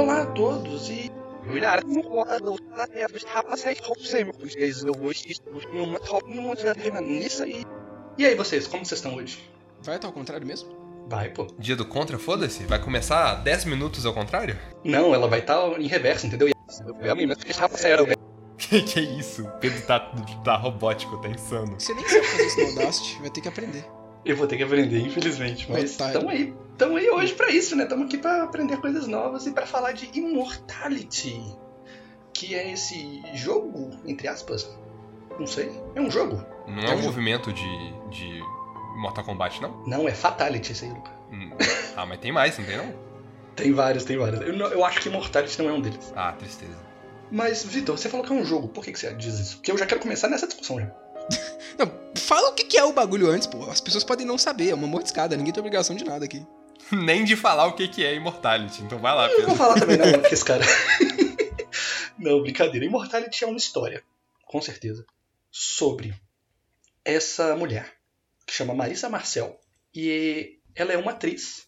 Olá a todos e. E aí vocês, como vocês estão hoje? Vai estar ao contrário mesmo? Vai, pô. Dia do contra, foda-se? Vai começar 10 minutos ao contrário? Não, ela vai estar em reverso, entendeu? que que é isso? O Pedro tá, tá robótico, tá insano. Você nem sabe fazer isso no Audacity, vai ter que aprender. Eu vou ter que aprender, infelizmente. Mas estamos aí. Estamos aí hoje pra isso, né? Estamos aqui pra aprender coisas novas e pra falar de Immortality. Que é esse jogo, entre aspas. Não sei. É um jogo. Não É é um um movimento de, de Mortal Kombat, não? Não, é Fatality esse aí, Luca. Hum. Ah, mas tem mais, não tem não? Tem vários, tem vários. Eu, eu acho que Immortality não é um deles. Ah, tristeza. Mas, Vitor, você falou que é um jogo. Por que, que você diz isso? Porque eu já quero começar nessa discussão já. Não, fala o que é o bagulho antes, pô. As pessoas podem não saber, é uma mordiscada, ninguém tem obrigação de nada aqui. Nem de falar o que é Immortality. Então vai lá, Eu não vou Pedro. falar também, não, que esse cara. não, brincadeira. Immortality é uma história, com certeza, sobre essa mulher que chama Marissa Marcel. E ela é uma atriz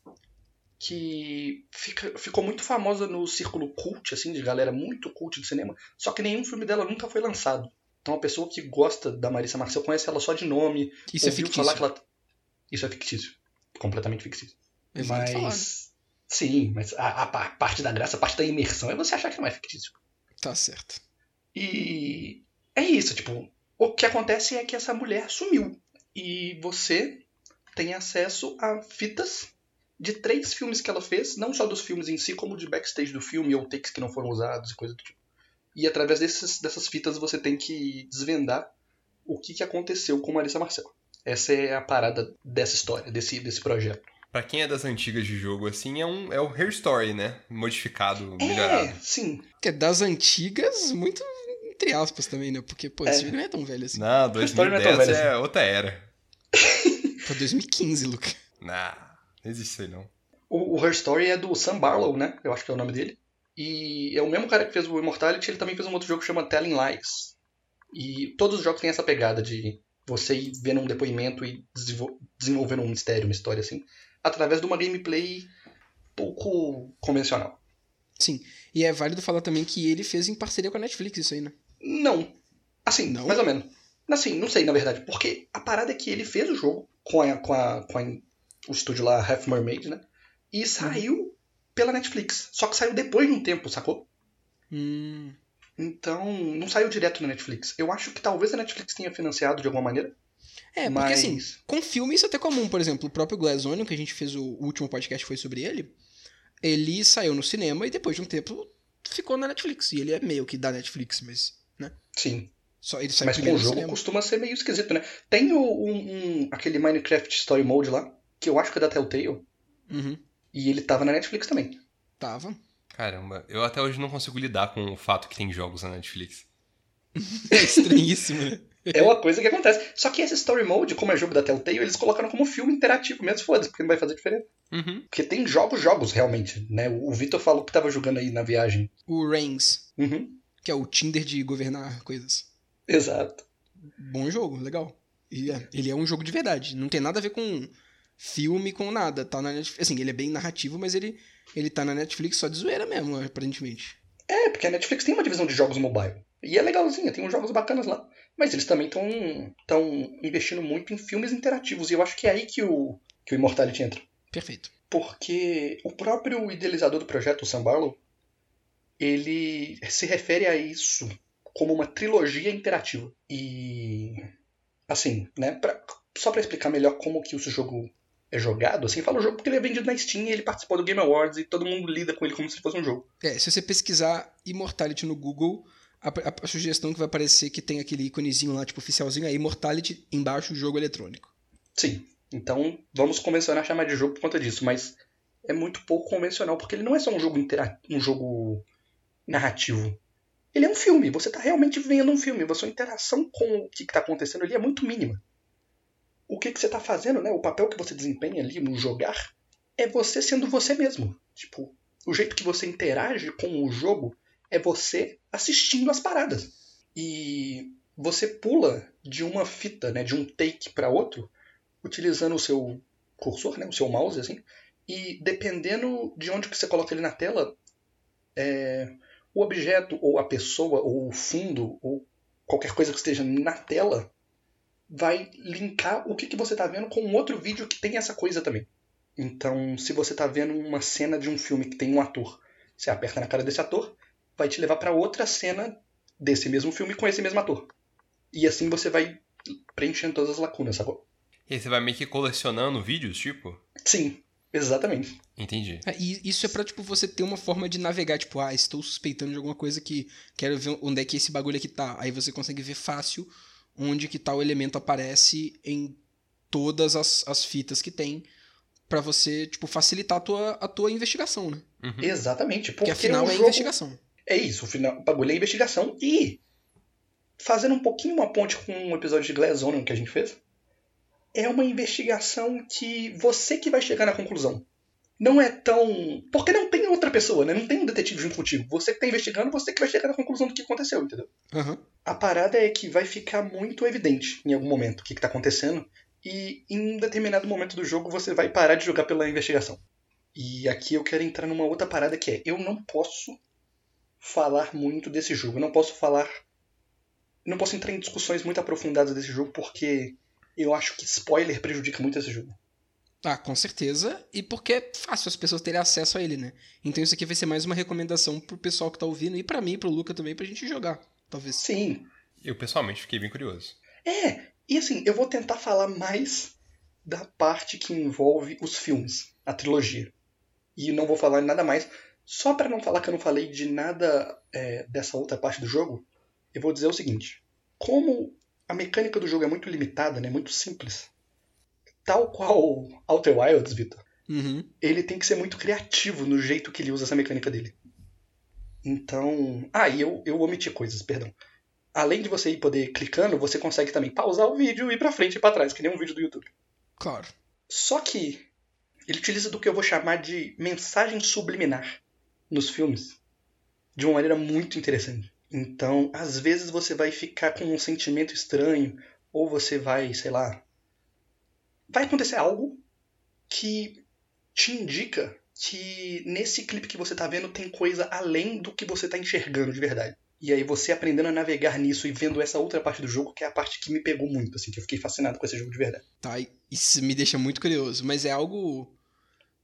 que fica- ficou muito famosa no círculo cult, assim, de galera muito cult de cinema, só que nenhum filme dela nunca foi lançado. Então a pessoa que gosta da Marissa Marcel conhece ela só de nome, Isso é fictício. falar que ela. Isso é fictício. Completamente fictício. Né? Mas. Sim, mas a, a pa- parte da graça, a parte da imersão é você achar que não é fictício. Tá certo. E é isso, tipo, o que acontece é que essa mulher sumiu. E você tem acesso a fitas de três filmes que ela fez, não só dos filmes em si, como de backstage do filme ou takes que não foram usados e coisa do tipo. E através desses, dessas fitas você tem que desvendar o que, que aconteceu com Marissa Marcel. Essa é a parada dessa história, desse, desse projeto. Pra quem é das antigas de jogo, assim, é, um, é o Hair Story, né? Modificado, É, melhorado. sim. Que é das antigas, muito entre aspas também, né? Porque, pô, esse É. jogo não é tão velho assim. Não, Hair Story não é tão 2010 é, velho assim. outra era. Foi 2015, Luca. Nah, não existe isso aí não. O, o Her Story é do Sam Barlow, né? Eu acho que é o nome dele. E é o mesmo cara que fez o Immortality, ele também fez um outro jogo que chama Telling Lies. E todos os jogos têm essa pegada de você ir vendo um depoimento e desenvol- desenvolvendo um mistério, uma história assim, através de uma gameplay pouco convencional. Sim. E é válido falar também que ele fez em parceria com a Netflix isso aí, né? Não. Assim, Não? mais ou menos. Assim, não sei, na verdade. Porque a parada é que ele fez o jogo com, a, com, a, com a- o estúdio lá, Half Mermaid, né? E saiu pela Netflix. Só que saiu depois de um tempo, sacou? Hum. Então, não saiu direto na Netflix. Eu acho que talvez a Netflix tenha financiado de alguma maneira. É, porque mas... assim, com filme isso é até comum. Por exemplo, o próprio Glass Onion, que a gente fez o último podcast foi sobre ele, ele saiu no cinema e depois de um tempo ficou na Netflix. E ele é meio que da Netflix, mas, né? Sim. Só ele saiu Mas com o jogo cinema. costuma ser meio esquisito, né? Tem o, um, um- aquele Minecraft Story Mode lá, que eu acho que é da Telltale. Uhum. E ele tava na Netflix também. Tava. Caramba, eu até hoje não consigo lidar com o fato que tem jogos na Netflix. É estranhíssimo, né? É uma coisa que acontece. Só que esse Story Mode, como é jogo da Telltale, eles colocaram como filme interativo mesmo, foda-se, porque não vai fazer diferença. Uhum. Porque tem jogos, jogos, realmente, né? O Vitor falou que tava jogando aí na viagem. O Reigns, Uhum. que é o Tinder de governar coisas. Exato. Bom jogo, legal. E é, ele é um jogo de verdade. Não tem nada a ver com filme, com nada. Tá na Netflix. Assim, ele é bem narrativo, mas ele, ele tá na Netflix só de zoeira mesmo, aparentemente. É, porque a Netflix tem uma divisão de jogos mobile. E é legalzinha, tem uns jogos bacanas lá. Mas eles também estão tão investindo muito em filmes interativos. E eu acho que é aí que o, que o Immortality entra. Perfeito. Porque o próprio idealizador do projeto, o Sam Barlow, ele se refere a isso como uma trilogia interativa. E assim, né, pra- só pra explicar melhor como que o jogo é jogado, assim, fala o jogo porque ele é vendido na Steam e ele participou do Game Awards e todo mundo lida com ele como se fosse um jogo. É, se você pesquisar Immortality no Google, a, a- a sugestão que vai aparecer que tem aquele íconezinho lá, tipo, oficialzinho, é Immortality, embaixo, jogo eletrônico. Sim. Então, vamos convencionar chamar de jogo por conta disso, mas é muito pouco convencional, porque ele não é só um jogo intera um jogo narrativo. Ele é um filme, você está realmente vendo um filme, a sua interação com o que está acontecendo ali é muito mínima. O que, que você está fazendo, né? O papel que você desempenha ali no jogar é você sendo você mesmo. Tipo, o jeito que você interage com o jogo é você assistindo as paradas. E você pula de uma fita, né, de um take para outro, utilizando o seu cursor, né, o seu mouse, assim, e dependendo de onde que você coloca ele na tela, é, o objeto, ou a pessoa, ou o fundo, ou qualquer coisa que esteja na tela, vai linkar o que, que você está vendo com um outro vídeo que tem essa coisa também. Então, se você está vendo uma cena de um filme que tem um ator, você aperta na cara desse ator, vai te levar para outra cena desse mesmo filme com esse mesmo ator. E assim você vai preenchendo todas as lacunas, sacou? E aí você vai meio que colecionando vídeos, tipo? Sim, exatamente. Entendi. É, e isso é pra, tipo, você ter uma forma de navegar, tipo, ah, estou suspeitando de alguma coisa que quero ver onde é que esse bagulho aqui tá. Aí você consegue ver fácil onde que tal elemento aparece em todas as, as fitas que tem para você, tipo, facilitar a tua, a tua investigação, né? Uhum. Exatamente. Porque, porque afinal é jogo... investigação. É isso, o, final, o bagulho é investigação e fazendo um pouquinho uma ponte com um episódio de Glass Onion que a gente fez, é uma investigação que você que vai chegar na conclusão. Não é tão. Porque não tem outra pessoa, né? Não tem um detetive junto contigo. Você que tá investigando, você que vai chegar na conclusão do que aconteceu, entendeu? Uhum. A parada é que vai ficar muito evidente em algum momento o que, que tá acontecendo. E em um determinado momento do jogo você vai parar de jogar pela investigação. E aqui eu quero entrar numa outra parada que é: eu não posso falar muito desse jogo. Eu não posso falar. Não posso entrar em discussões muito aprofundadas desse jogo porque eu acho que spoiler prejudica muito esse jogo. Ah, com certeza. E porque é fácil as pessoas terem acesso a ele, né? Então isso aqui vai ser mais uma recomendação pro pessoal que tá ouvindo e para mim, pro Luca também, pra gente jogar. Talvez. Sim. Eu pessoalmente fiquei bem curioso. É, e assim, eu vou tentar falar mais da parte que envolve os filmes, a trilogia. E não vou falar nada mais. Só para não falar que eu não falei de nada é, dessa outra parte do jogo, eu vou dizer o seguinte: como a mecânica do jogo é muito limitada, né, muito simples, tal qual Outer Wilds, Vitor, uhum. ele tem que ser muito criativo no jeito que ele usa essa mecânica dele. Então. Ah, e eu, eu omiti coisas, perdão. Além de você ir poder clicando, você consegue também pausar o vídeo e ir pra frente e pra trás, que nem um vídeo do YouTube. Claro. Só que ele utiliza do que eu vou chamar de mensagem subliminar nos filmes de uma maneira muito interessante. Então, às vezes você vai ficar com um sentimento estranho, ou você vai, sei lá. Vai acontecer algo que te indica que nesse clipe que você está vendo tem coisa além do que você está enxergando de verdade. E aí você aprendendo a navegar nisso e vendo essa outra parte do jogo, que é a parte que me pegou muito, assim, que eu fiquei fascinado com esse jogo de verdade. Tá, isso me deixa muito curioso, mas é algo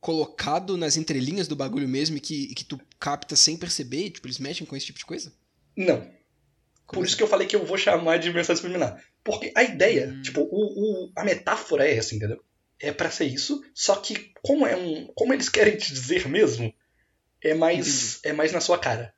colocado nas entrelinhas do bagulho mesmo e que, que tu capta sem perceber? Tipo, eles mexem com esse tipo de coisa? Não. Por isso que eu falei que eu vou chamar de mensagem subliminar. Porque a ideia, hum. tipo, o, o, a metáfora é essa, entendeu? É para ser isso, só que como é um. Como eles querem te dizer mesmo, é mais. é mais na sua cara.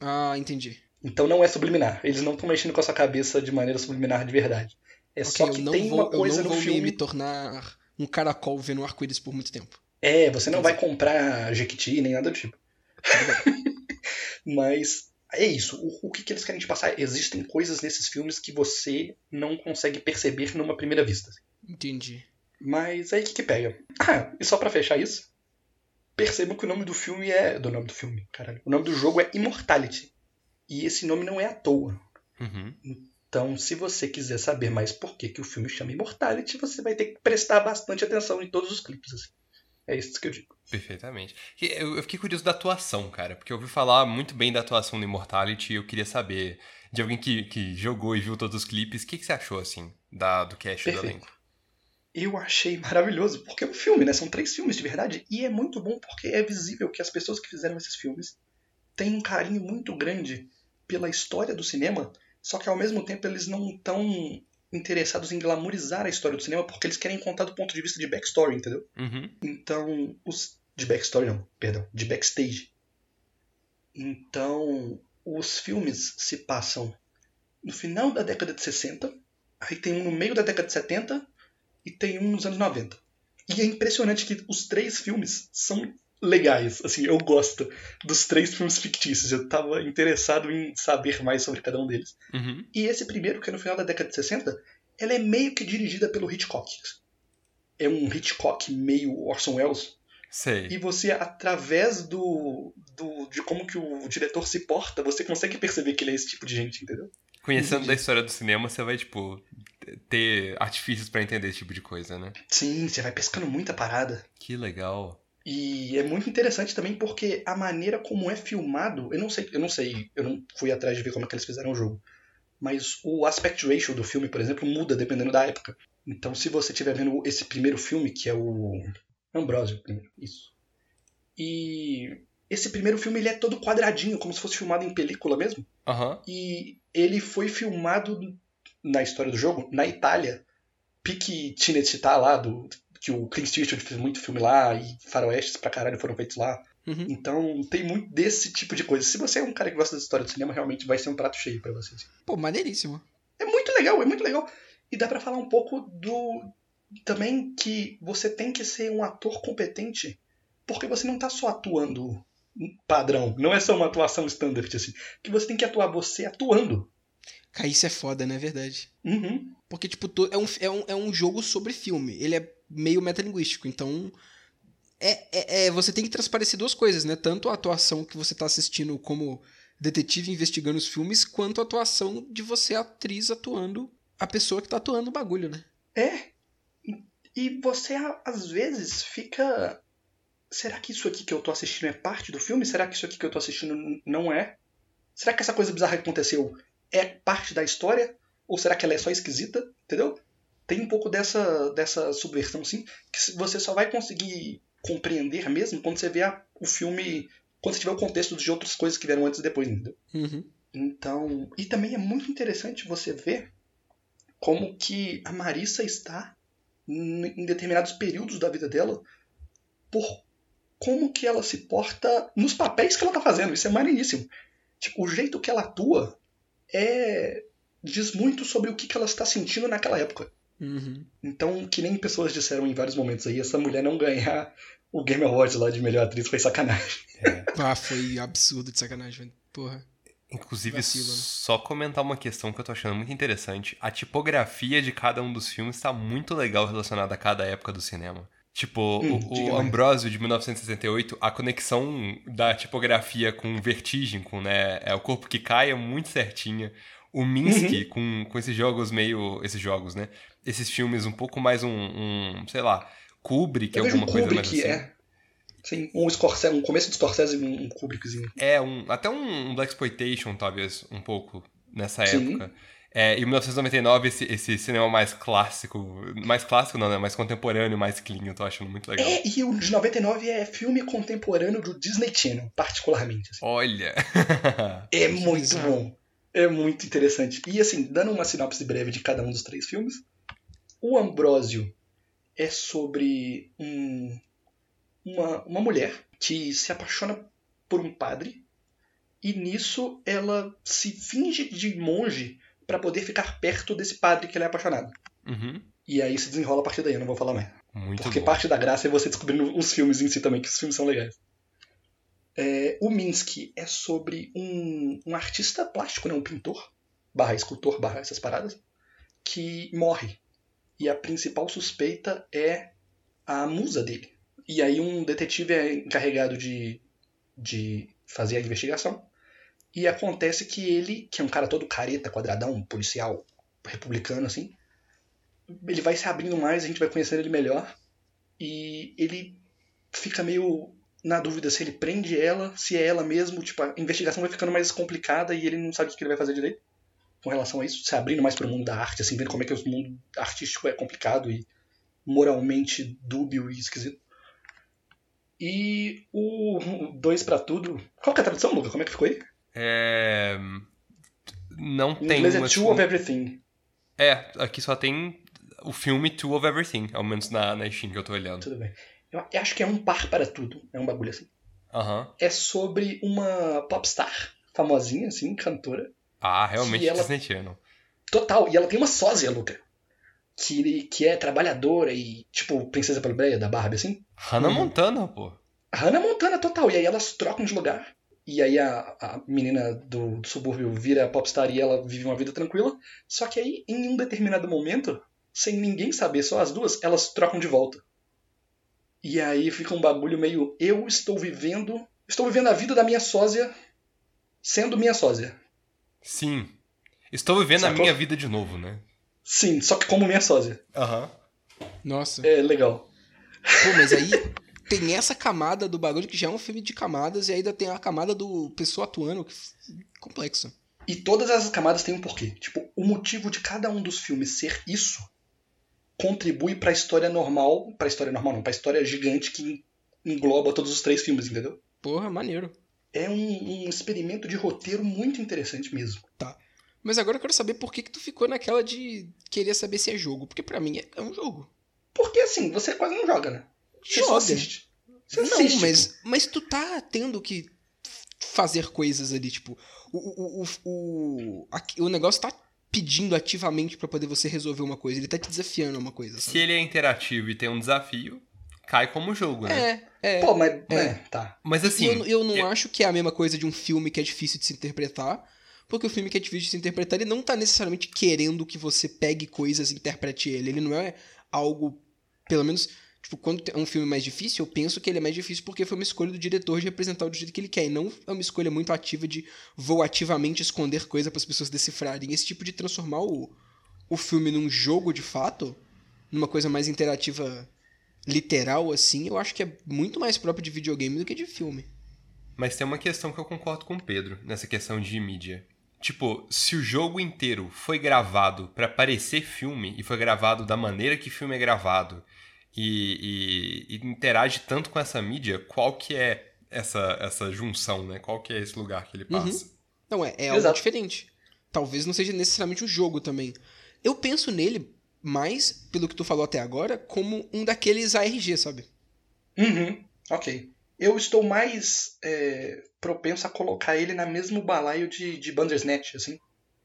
Ah, entendi. Então não é subliminar. Eles não estão mexendo com a sua cabeça de maneira subliminar de verdade. É okay, só que tem vou, uma coisa no filme. me tornar um caracol vendo arco-íris por muito tempo. É, você não vai comprar Jequiti nem nada do tipo. Mas é isso. O, o que, que, eles querem te passar? Existem coisas nesses filmes que você não consegue perceber numa primeira vista. Entendi. Mas aí o que, que pega? Ah, e só para fechar isso, percebam que o nome do filme é. Do nome do filme, caralho. O nome do jogo é Immortality. E esse nome não é à toa. Uhum. Então, se você quiser saber mais por que, que o filme chama Immortality, você vai ter que prestar bastante atenção em todos os clipes. Assim. É isso que eu digo. Perfeitamente. Eu fiquei curioso da atuação, cara, porque eu ouvi falar muito bem da atuação do Immortality e eu queria saber de alguém que, que jogou e viu todos os clipes, o que, que você achou, assim, da, do cast Perfeito. do elenco? Eu achei maravilhoso, porque é um filme, né? São três filmes de verdade, e é muito bom porque é visível que as pessoas que fizeram esses filmes têm um carinho muito grande pela história do cinema, só que ao mesmo tempo eles não estão interessados em glamourizar a história do cinema porque eles querem contar do ponto de vista de backstory, entendeu? Uhum. Então, os. De backstory, não, perdão, de backstage. Então, os filmes se passam no final da década de 60, aí tem um no meio da década de 70 e tem um nos anos 90. E é impressionante que os três filmes são legais. Assim, eu gosto dos três filmes fictícios. Eu tava interessado em saber mais sobre cada um deles. Uhum. E esse primeiro, que é no final da década de 60, ela é meio que dirigida pelo Hitchcock. É um Hitchcock meio Orson Welles. Sei. E você, através do, do de como que o diretor se porta, você consegue perceber que ele é esse tipo de gente, entendeu? Conhecendo Entendi. da história do cinema, você vai, tipo, ter artifícios para entender esse tipo de coisa, né? Sim, você vai pescando muita parada. Que legal. E é muito interessante também porque a maneira como é filmado, eu não sei, eu não sei, eu não fui atrás de ver como é que eles fizeram o jogo. Mas o aspect ratio do filme, por exemplo, muda dependendo da época. Então, se você estiver vendo esse primeiro filme, que é o Ambrosio, isso. E esse primeiro filme ele é todo quadradinho, como se fosse filmado em película mesmo. Aham. E ele foi filmado na história do jogo na Itália. Pique Cinecittà lá, do, que o Clint Eastwood fez muito filme lá, e faroestes pra caralho foram feitos lá. Uhum. Então tem muito desse tipo de coisa. Se você é um cara que gosta da história do cinema, realmente vai ser um prato cheio pra você. assim. Pô, maneiríssimo. É muito legal, é muito legal. E dá pra falar um pouco do. Também que você tem que ser um ator competente, porque você não tá só atuando padrão, não é só uma atuação standard, assim. Que você tem que atuar você atuando. Cara, isso é foda, né? É verdade. Uhum. Porque, tipo, é, um, é, um, é um jogo sobre filme. Ele é meio metalinguístico. Então, é, é, é- você tem que transparecer duas coisas, né? Tanto a atuação que você tá assistindo como detetive investigando os filmes, quanto a atuação de você, atriz, atuando a pessoa que tá atuando o bagulho, né? É. E você, às vezes, fica. Será que isso aqui que eu tô assistindo é parte do filme? Será que isso aqui que eu tô assistindo não é? Será que essa coisa bizarra que aconteceu é parte da história? Ou será que ela é só esquisita? Entendeu? Tem um pouco dessa, dessa subversão, sim, que você só vai conseguir compreender mesmo quando você vê a- o filme. Quando você tiver o contexto de outras coisas que vieram antes e depois, entendeu? Uhum. Então, e também é muito interessante você ver como que a Marissa está em determinados períodos da vida dela por como que ela se porta nos papéis que ela tá fazendo. Isso é maneiríssimo. Tipo, o jeito que ela atua é diz muito sobre o que, que ela está sentindo naquela época. Uhum. Então, que nem pessoas disseram em vários momentos aí, essa mulher não ganhar o Game Awards lá de melhor atriz foi sacanagem. Ah, foi absurdo de sacanagem, velho. Porra. Inclusive, Vacilo, né? só comentar uma questão que eu tô achando muito interessante. A tipografia de cada um dos filmes tá muito legal relacionada a cada época do cinema. Tipo, Hum, o, o. Ambrosio de 1968, a conexão da tipografia com vertigem, com né, é, o corpo que cai é muito certinha. O Minsky, com, com esses jogos meio. Esses jogos, né? Esses filmes um pouco mais um, um sei lá, Kubrick, Eu vejo um alguma coisa mais Kubrick, assim. é. Sim, um, Scorsese, um começo de Scorsese e um Kubrickzinho. É, um, até um Black Exploitation, talvez, um pouco, nessa Sim. época. É, em 1999, esse, esse cinema mais clássico, mais clássico não, né? Mais contemporâneo, mais clean, eu tô achando muito legal. É, e o de 99 é filme contemporâneo do Disney Channel, particularmente. assim. Olha! É muito bom. É muito interessante. E assim, dando uma sinopse breve de cada um dos três filmes, o Ambrósio é sobre um- uma, uma mulher que se apaixona por um padre e nisso ela se finge de monge para poder ficar perto desse padre que ela é apaixonada. Uhum. E aí se desenrola a partir daí, eu não vou falar mais. Muito Porque bom. parte da graça é você descobrindo os filmes em si também, que os filmes são legais. É, o Minsky é sobre um, um artista plástico, né, um pintor, barra escultor, barra essas paradas, que morre. E a principal suspeita é a musa dele. E aí um detetive é encarregado de, de fazer a investigação. E acontece que ele, que é um cara todo careta, quadradão, policial republicano assim, ele vai se abrindo mais, a gente vai conhecendo ele melhor. E ele fica meio na dúvida se ele prende ela, se é ela mesmo. Tipo, a investigação vai ficando mais complicada e ele não sabe o que ele vai fazer direito com relação a isso. Se abrindo mais para o mundo da arte, assim, vendo como é que o mundo artístico é complicado e moralmente dúbio e esquisito. E o Dois para Tudo. Qual que é a tradução, Luca? Como é que ficou aí? É... Não Em tem inglês é. Two of Everything. É, aqui só tem o filme Two of Everything, ao menos na, na Steam que eu tô olhando. Tudo bem. Eu acho que é um par para tudo. É um bagulho assim. Aham. É sobre uma popstar famosinha, assim, cantora. Ah, realmente ela- Disney Channel. Total. E ela tem uma sósia, Luca. Que, que é trabalhadora e, tipo, princesa plebeia da Barbie, assim. Hannah Uhum. Montana, pô. Hannah Montana, total. E aí elas trocam de lugar. E aí a, a menina do, do subúrbio vira popstar e ela vive uma vida tranquila. Só que aí, em um determinado momento, sem ninguém saber, só as duas, elas trocam de volta. E aí fica um bagulho meio. Eu estou vivendo. Estou vivendo a vida da minha sósia sendo minha sósia. Sim. Estou vivendo a Sacou? minha vida de novo, né? Sim, só que como minha sósia. Aham. Nossa. É legal. Pô, mas aí tem essa camada do bagulho que já é um filme de camadas, e ainda tem a camada do pessoa atuando, que complexo. E todas essas camadas têm um porquê. Tipo, o motivo de cada um dos filmes ser isso contribui para a história normal, para a história normal não, para a história gigante que engloba todos os três filmes, entendeu? Porra, maneiro. É um, um experimento de roteiro muito interessante mesmo. Tá. Mas agora eu quero saber por que, que tu ficou naquela de querer saber se é jogo. Porque para mim é, é, um jogo. Porque assim, você quase não joga, né? Você joga. só assiste. Você não, assiste, mas, tipo. mas tu tá tendo que fazer coisas ali, tipo. O, o, o, o, o negócio tá pedindo ativamente pra poder você resolver uma coisa. Ele tá te desafiando a uma coisa, Se sabe? ele é interativo e tem um desafio, cai como jogo, né? É, é. Pô, mas. É. É, tá. Mas assim. eu, eu não eu- acho que é a mesma coisa de um filme que é difícil de se interpretar, porque o filme que é difícil de se interpretar, ele não tá necessariamente querendo que você pegue coisas e interprete ele. Ele não é algo, pelo menos, tipo, quando é um filme mais difícil, eu penso que ele é mais difícil porque foi uma escolha do diretor de representar do jeito que ele quer, e não é uma escolha muito ativa de vou ativamente esconder coisa para as pessoas decifrarem. Esse tipo de transformar o, o filme num jogo de fato, numa coisa mais interativa literal assim, eu acho que é muito mais próprio de videogame do que de filme. Mas tem uma questão que eu concordo com o Pedro, nessa questão de mídia. Tipo, se o jogo inteiro foi gravado pra parecer filme e foi gravado da maneira que filme é gravado e, e- e interage tanto com essa mídia, qual que é essa, essa junção, né? Qual que é esse lugar que ele passa? Não, é, é algo Exato. diferente. Talvez não seja necessariamente um jogo também. Eu penso nele mais, pelo que tu falou até agora, como um daqueles ARG, sabe? Uhum. Ok. Eu estou mais é, propenso a colocar ele na mesmo balaio de, de Bandersnatch, assim.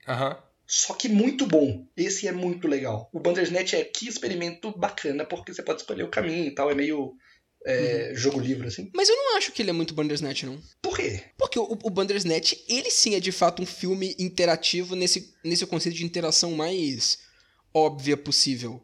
Aham. Só que muito bom. Esse é muito legal. O Bandersnatch é que experimento bacana, porque você pode escolher o caminho e tal. É meio é, jogo livre, assim. Mas eu não acho que ele é muito Bandersnatch, não. Por quê? Porque o, o Bandersnatch, ele sim é de fato um filme interativo nesse, nesse conceito de interação mais óbvia possível.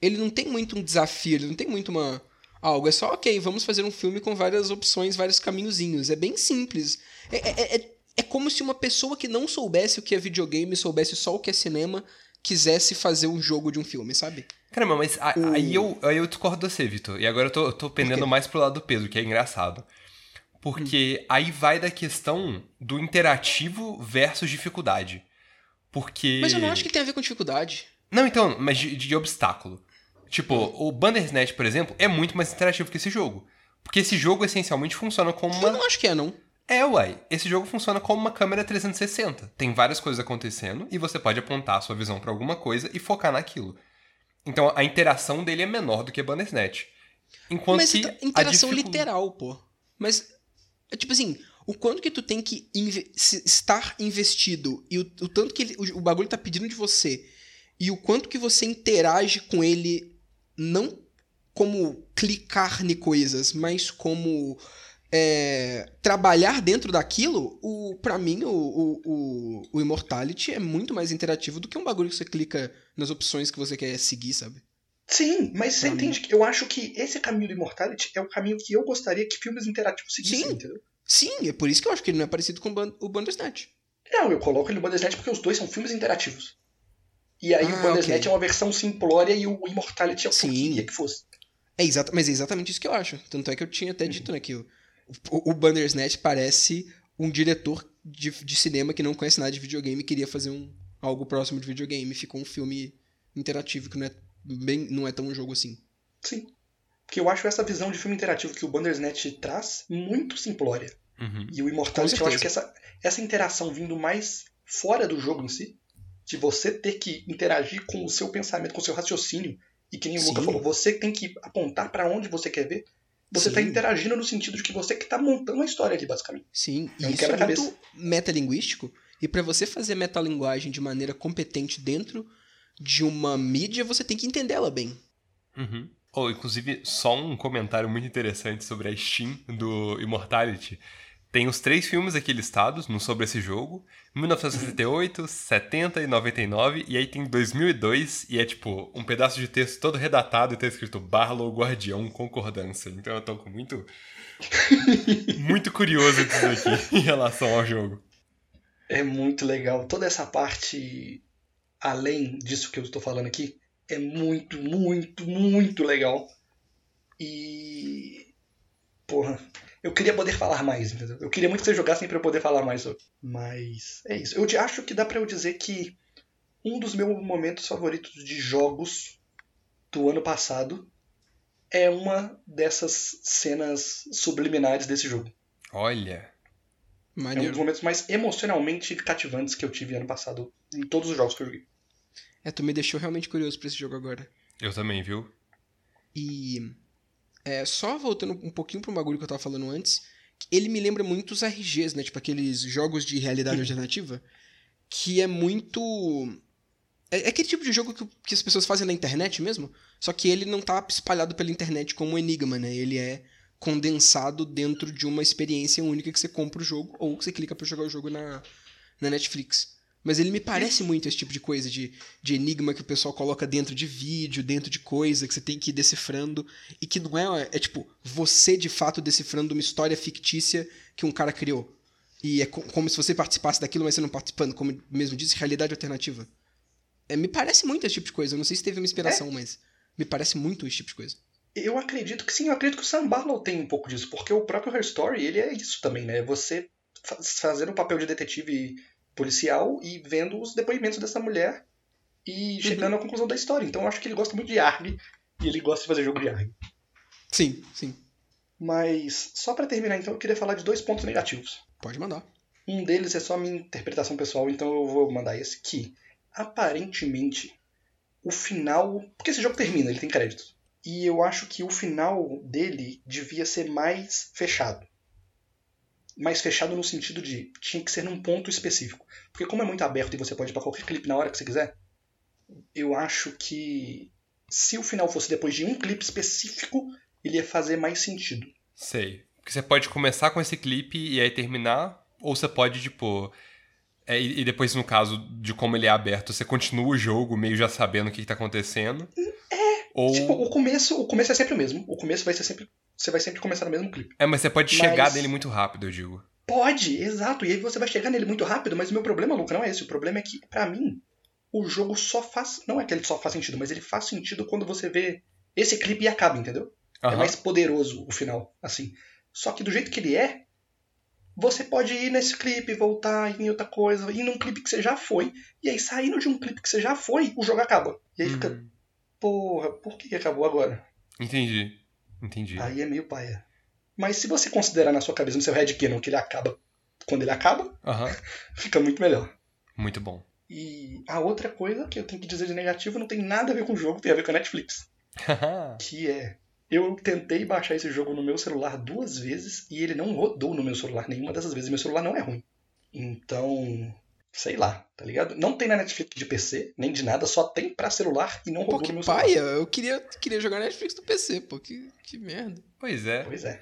Ele não tem muito um desafio, ele não tem muito uma. Algo, é só, ok, vamos fazer um filme com várias opções, vários caminhozinhos. É bem simples. É, é, é, é como se uma pessoa que não soubesse o que é videogame, soubesse só o que é cinema, quisesse fazer um jogo de um filme, sabe? Caramba, mas a- O- aí, eu, aí eu discordo de você, Vitor. E agora eu tô, eu tô pendendo mais pro lado do Pedro, que é engraçado. Porque aí vai da questão do interativo versus dificuldade. Porque. Mas eu não acho que tem a ver com dificuldade. Não, então, mas de, de obstáculo. Tipo, o Bandersnatch, por exemplo, é muito mais interativo que esse jogo. Porque esse jogo essencialmente funciona como Eu uma. não acho que é, não. É, uai. Esse jogo funciona como uma câmera 360. Tem várias coisas acontecendo e você pode apontar a sua visão pra alguma coisa e focar naquilo. Então a interação dele é menor do que Bandersnatch. Enquanto Mas que interação dificu- literal, pô. Mas, é tipo assim, o quanto que tu tem que inve- estar investido e o, o tanto que ele- o, o bagulho tá pedindo de você e o quanto que você interage com ele, não como clicar em coisas, mas como é, trabalhar dentro daquilo, o, pra mim, o, o, o, o Immortality é muito mais interativo do que um bagulho que você clica nas opções que você quer seguir, sabe? Sim, mas você Pra mim. entende que eu acho que esse caminho do Immortality é o caminho que eu gostaria que filmes interativos seguissem, Sim. entendeu? Sim, é por isso que eu acho que ele não é parecido com o Ban- o Bandersnatch. Não, eu coloco ele no Bandersnatch porque os dois são filmes interativos. E aí Ah, o Bandersnatch ok. é uma versão simplória e o Immortality é o que eu queria que fosse. É exato, mas é exatamente isso que eu acho. Tanto é que eu tinha até dito, né, que o, o Bandersnatch parece um diretor de, de cinema que não conhece nada de videogame e queria fazer um, algo próximo de videogame. Ficou um filme interativo que não é, bem, não é tão um jogo assim. Sim. Porque eu acho essa visão de filme interativo que o Bandersnatch traz muito simplória. Uhum. E o Immortality, eu acho que essa, essa interação vindo mais fora do jogo em si, de você ter que interagir com o seu pensamento, com o seu raciocínio, e que nem o Luca Sim. falou, você tem que apontar pra onde você quer ver, você tá Sim. interagindo no sentido de que você que tá montando a história ali, basicamente. Sim, É e um isso é muito metalinguístico. E pra você fazer metalinguagem de maneira competente dentro de uma mídia, você tem que entender ela bem. Uhum. Oh, inclusive, só um comentário muito interessante sobre a Steam do Immortality. Tem os três filmes aqui listados no sobre esse jogo: 1968, 70 e 99, e aí tem 2002, e é tipo um pedaço de texto todo redatado e tá escrito Barlow Guardião Concordância. Então eu tô com muito. muito curioso disso aqui em relação ao jogo. É muito legal. Toda essa parte, além disso que eu estou falando aqui, é muito, muito, muito legal. E porra, eu queria poder falar mais, entendeu? Eu queria muito que vocês jogassem pra eu poder falar mais sobre. Mas é isso. Eu te- acho que dá pra eu dizer que um dos meus momentos favoritos de jogos do ano passado é uma dessas cenas subliminares desse jogo. Olha. É um Maneiro. dos momentos mais emocionalmente cativantes que eu tive ano passado em todos os jogos que eu joguei. É, tu me deixou realmente curioso pra esse jogo agora. Eu também, viu? E é, só voltando um pouquinho pro bagulho que eu tava falando antes, ele me lembra muito os RGs, né? Tipo aqueles jogos de realidade alternativa, que é muito. É, é aquele tipo de jogo que, que as pessoas fazem na internet mesmo, só que ele não tá espalhado pela internet como um enigma, né? Ele é condensado dentro de uma experiência única que você compra o jogo ou que você clica pra jogar o jogo na, na Netflix. Mas ele me parece muito esse tipo de coisa, de, de enigma que o pessoal coloca dentro de vídeo, dentro de coisa, que você tem que ir decifrando. E que não é. É tipo, você de fato decifrando uma história fictícia que um cara criou. E é co- como se você participasse daquilo, mas você não participando, como mesmo disse, realidade alternativa. É, me parece muito esse tipo de coisa. Eu não sei se teve uma inspiração, mas me parece muito esse tipo de coisa. Eu acredito que sim, eu acredito que o Sam Barlow tem um pouco disso, porque o próprio Her Story, ele é isso também, né? Você fa- fazendo o papel de detetive policial e vendo os depoimentos dessa mulher e chegando à conclusão da história. Então eu acho que ele gosta muito de ARG e ele gosta de fazer jogo de ARG. Sim, sim. Mas, só pra terminar então, eu queria falar de dois pontos negativos. Pode mandar. Um deles é só minha interpretação pessoal, então eu vou mandar esse, que aparentemente o final. Porque esse jogo termina, ele tem créditos. E eu acho que o final dele devia ser mais fechado. Mais fechado no sentido de tinha que ser num ponto específico. Porque como é muito aberto e você pode ir pra qualquer clipe na hora que você quiser, eu acho que se o final fosse depois de um clipe específico, ele ia fazer mais sentido. Sei. Porque você pode começar com esse clipe e aí terminar, ou você pode, tipo. é, e depois, no caso de como ele é aberto, você continua o jogo meio já sabendo o que, que tá acontecendo. É. Ou. Tipo, o começo, o começo é sempre o mesmo. O começo vai ser sempre. Você vai sempre começar no mesmo clipe. É, mas você pode Mas- chegar nele muito rápido, eu digo. Pode, exato. E aí você vai chegar nele muito rápido, mas o meu problema, Luca, não é esse. O problema é que, pra mim, o jogo só faz. Não é que ele só faz sentido, mas ele faz sentido quando você vê esse clipe e acaba, entendeu? É Aham. mais poderoso o final, assim. Só que do jeito que ele é, você pode ir nesse clipe, voltar ir em outra coisa, ir num clipe que você já foi, e aí saindo de um clipe que você já foi, o jogo acaba. E aí fica, Hum, porra, por que acabou agora? Entendi. Entendi. Aí é meio paia. Mas se você considerar na sua cabeça, no seu headcanon, que ele acaba quando ele acaba, fica muito melhor. Muito bom. E a outra coisa que eu tenho que dizer de negativo não tem nada a ver com o jogo, tem a ver com a Netflix. Que é. Eu tentei baixar esse jogo no meu celular duas vezes e ele não rodou no meu celular nenhuma dessas vezes. Meu celular não é ruim. Então. Sei lá, tá ligado? Não tem na Netflix de PC, nem de nada, só tem pra celular e não Pô, rodou que meu celular. paia. Eu queria, queria jogar Netflix do PC, pô. Que, que merda. pois é. Pois é.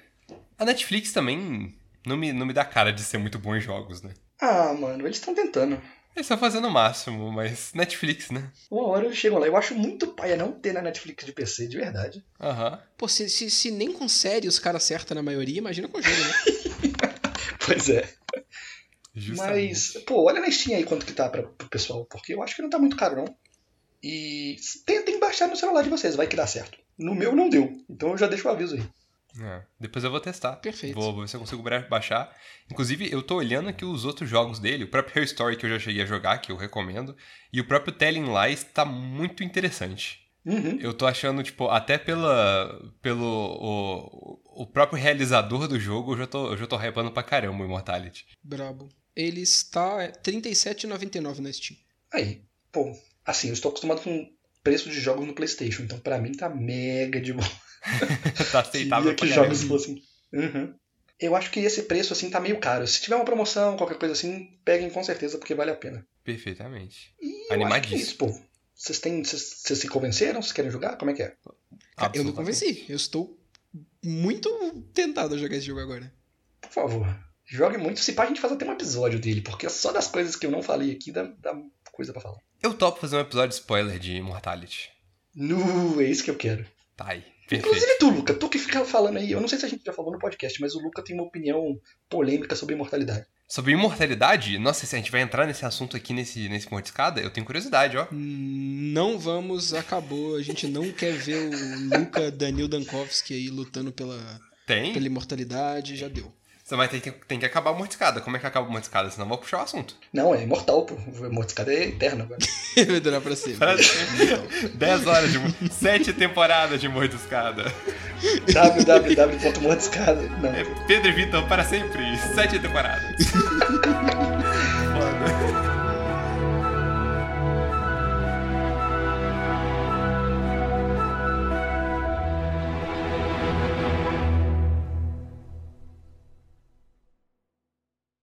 A Netflix também não me, não me dá cara de ser muito bom em jogos, né? Ah, mano, eles estão tentando. Eles estão fazendo o máximo, mas Netflix, né? Uma hora eles chegam lá. Eu acho muito paia não ter na Netflix de PC, de verdade. Aham. Pô, se, se, se nem com série os caras acertam na maioria, imagina com jogo, né? Pois é. Justamente. Mas, pô, olha na Steam aí quanto que tá pra, pro pessoal, porque eu acho que não tá muito caro, não. E tentem baixar no celular de vocês, vai que dá certo. No meu não deu, então eu já deixo o aviso aí. É, depois eu vou testar. Perfeito. Vou, vou ver se eu consigo baixar. Inclusive, eu tô olhando aqui os outros jogos dele. O próprio Her Story que eu já cheguei a jogar, que eu recomendo. E o próprio Telling Lies tá muito interessante. Uhum. Eu tô achando, tipo, até pela, pelo o, o próprio realizador do jogo, eu já tô, eu já tô hypando pra caramba o Immortality. Brabo. Ele está é, R$ 37,99 na Steam. Aí, pô, assim, eu estou acostumado com preço de jogos no PlayStation, então pra mim tá mega de boa. tá aceitável que jogos fossem. Uhum. Eu acho que esse preço assim tá meio caro. Se tiver uma promoção, qualquer coisa assim, peguem com certeza, porque vale a pena. Perfeitamente. E é Animadíssimo. isso, pô. Vocês têm. Vocês vocês se convenceram? Vocês querem jogar? Como é que é? Cara, eu me convenci. Eu estou muito tentado a jogar esse jogo agora. Por favor, jogue muito. Se pá, a gente faz até um episódio dele, porque só das coisas que eu não falei aqui dá, dá coisa pra falar. Eu topo fazer um episódio spoiler de Immortality. Nu, é isso que eu quero. Tá aí. Perfeito. Inclusive tu, Luca, tu que fica falando aí, eu não sei se a gente já falou no podcast, mas o Luca tem uma opinião polêmica sobre imortalidade. Sobre imortalidade, nossa, se a gente vai entrar nesse assunto aqui nesse, nesse monte de escada, eu tenho curiosidade, ó. Não vamos, acabou. A gente não quer ver o Luca Danil Dankovski aí lutando pela, Tem? Pela imortalidade, já deu. Mas tem, tem que acabar a mordiscada. Como é que acaba a mordiscada? Senão eu vou puxar o assunto. Não, é imortal, pô. A mordiscada é eterna agora. Vai durar pra sempre. Pra sempre. 10 horas de. 7 temporadas de mordiscada. www.mordiscada. Não. É Pedro e Vitor para sempre. 7 temporadas.